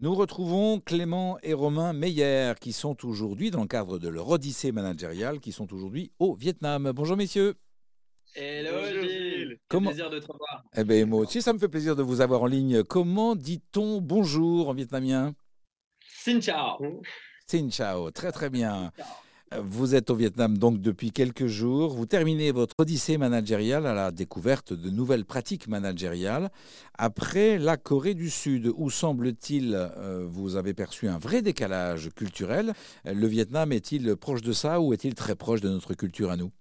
Nous retrouvons Clément et Romain Meyer qui sont aujourd'hui, dans le cadre de leur odyssée managériale, qui sont aujourd'hui au Vietnam. Bonjour messieurs. Hello Gilles, Comment... plaisir de te revoir. Eh bien moi aussi ça me fait plaisir de vous avoir en ligne. Comment dit-on bonjour en vietnamien? Xin chào. Xin chào, très très bien. Vous êtes au Vietnam donc depuis quelques jours. Vous terminez votre odyssée managériale à la découverte de nouvelles pratiques managériales. Après la Corée du Sud, où semble-t-il euh, vous avez perçu un vrai décalage culturel, le Vietnam est-il proche de ça ou est-il très proche de notre culture à nous?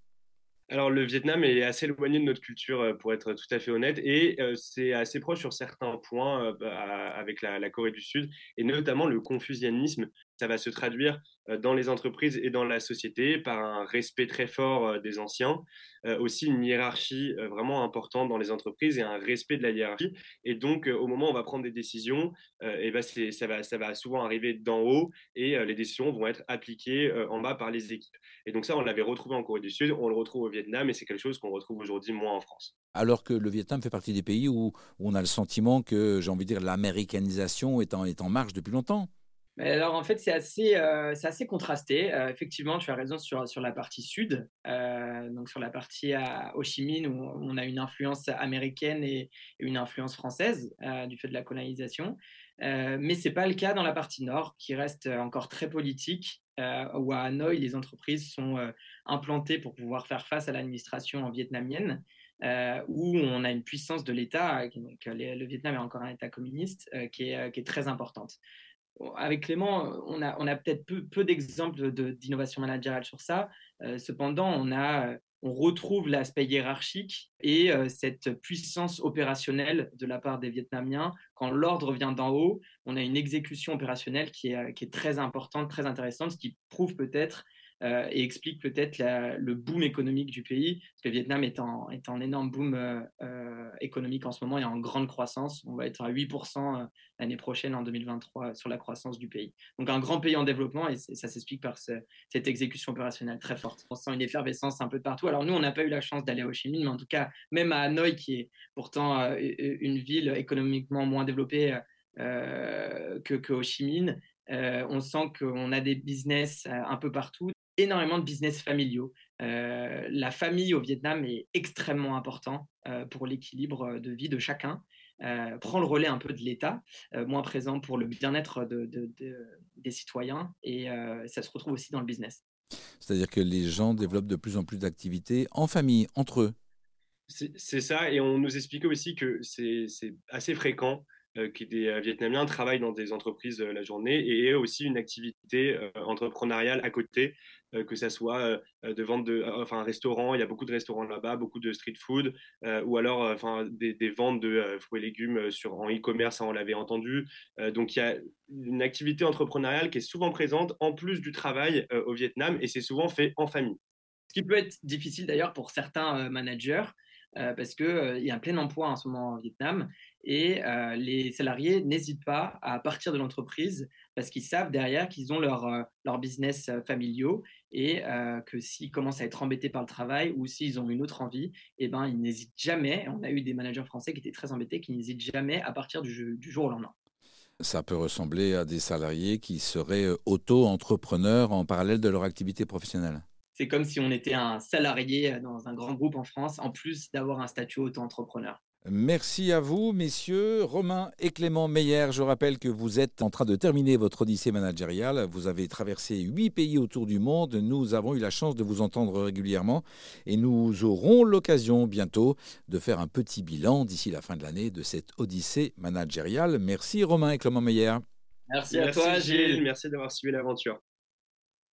Alors, le Vietnam est assez éloigné de notre culture, euh, pour être tout à fait honnête, et euh, c'est assez proche sur certains points bah, avec la, la, Corée du Sud, et notamment le confucianisme, ça va se traduire euh, dans les entreprises et dans la société par un respect très fort euh, des anciens, euh, aussi une hiérarchie vraiment importante dans les entreprises et un respect de la hiérarchie. Et donc, au moment où on va prendre des décisions, et ben ça, va, ça va souvent arriver d'en haut et les décisions vont être appliquées en bas par les équipes. Et donc ça, on l'avait retrouvé en Corée du Sud, on le retrouve au Vietnam et c'est quelque chose qu'on retrouve aujourd'hui moins en France. Alors que le Vietnam fait partie des pays où, on a le sentiment que, j'ai envie de dire, l'américanisation est est en marche depuis longtemps alors en fait, c'est assez, euh, assez contrasté. Euh, effectivement, tu as raison sur, sur la partie sud, euh, donc sur la partie à Ho Chi Minh où on a une influence américaine et une influence française du fait de la colonisation. mais ce n'est pas le cas dans la partie nord qui reste encore très politique, où à Hanoï, les entreprises sont implantées pour pouvoir faire face à l'administration vietnamienne. où on a une puissance de l'État, le Vietnam est encore un État communiste, qui, est, qui, est, très importante avec Clément, on a, peut-être peu, d'exemples d'innovation managériale sur ça. Euh, cependant, on, retrouve l'aspect hiérarchique et euh, cette puissance opérationnelle de la part des Vietnamiens. Quand l'ordre vient d'en haut, on a une exécution opérationnelle qui est, qui est très importante, très intéressante, ce qui prouve peut-être euh, et explique peut-être le boom économique du pays. Parce que le Vietnam est en, est en énorme boom euh, euh, économique en ce moment et en grande croissance. On va être à 8% l'année prochaine, en 2023, sur la croissance du pays. Donc un grand pays en développement et ça s'explique par cette exécution opérationnelle très forte. On sent une effervescence un peu partout. Alors nous, on n'a pas eu la chance d'aller à Ho Chi Minh, mais en tout cas, même à Hanoï, qui est pourtant une ville économiquement moins développée que, que Ho Chi Minh, on sent qu'on a des business un peu partout, énormément de business familiaux. Euh, la famille au Vietnam est extrêmement important euh, pour l'équilibre de vie de chacun. Euh, prend le relais un peu de l'État, moins présent pour le bien-être de, des citoyens, et ça se retrouve aussi dans le business. C'est-à-dire que les gens développent de plus en plus d'activités en famille, entre eux. C'est ça, et on nous expliquait aussi que c'est assez fréquent euh, qui des euh, Vietnamiens travaillent dans des entreprises euh, la journée et aussi une activité entrepreneuriale à côté, que ce soit de vente de, enfin un restaurant, il y a beaucoup de restaurants là-bas, beaucoup de street food, ou alors enfin des, ventes de fruits et légumes sur en e-commerce, on l'avait entendu. donc il y a une activité entrepreneuriale qui est souvent présente en plus du travail au Vietnam et c'est souvent fait en famille. Ce qui peut être difficile d'ailleurs pour certains managers euh, parce qu'il euh, y a un plein emploi en ce moment au Vietnam et euh, les salariés n'hésitent pas à partir de l'entreprise parce qu'ils savent derrière qu'ils ont leur, leur business familiaux et que s'ils commencent à être embêtés par le travail ou s'ils ont une autre envie, eh ben, ils n'hésitent jamais. On a eu des managers français qui étaient très embêtés, qui n'hésitent jamais à partir du jour au lendemain. Ça peut ressembler à des salariés qui seraient auto-entrepreneurs en parallèle de leur activité professionnelle c'est comme si on était un salarié euh, dans un grand groupe en France, en plus d'avoir un statut auto-entrepreneur. Merci à vous, messieurs. Romain et Clément Meyer, je rappelle que vous êtes en train de terminer votre odyssée managériale. Vous avez traversé huit pays autour du monde. Nous avons eu la chance de vous entendre régulièrement et nous aurons l'occasion bientôt de faire un petit bilan d'ici la fin de l'année de cette odyssée managériale. Merci Romain et Clément Meyer. Merci, à toi, Gilles. Merci d'avoir suivi l'aventure.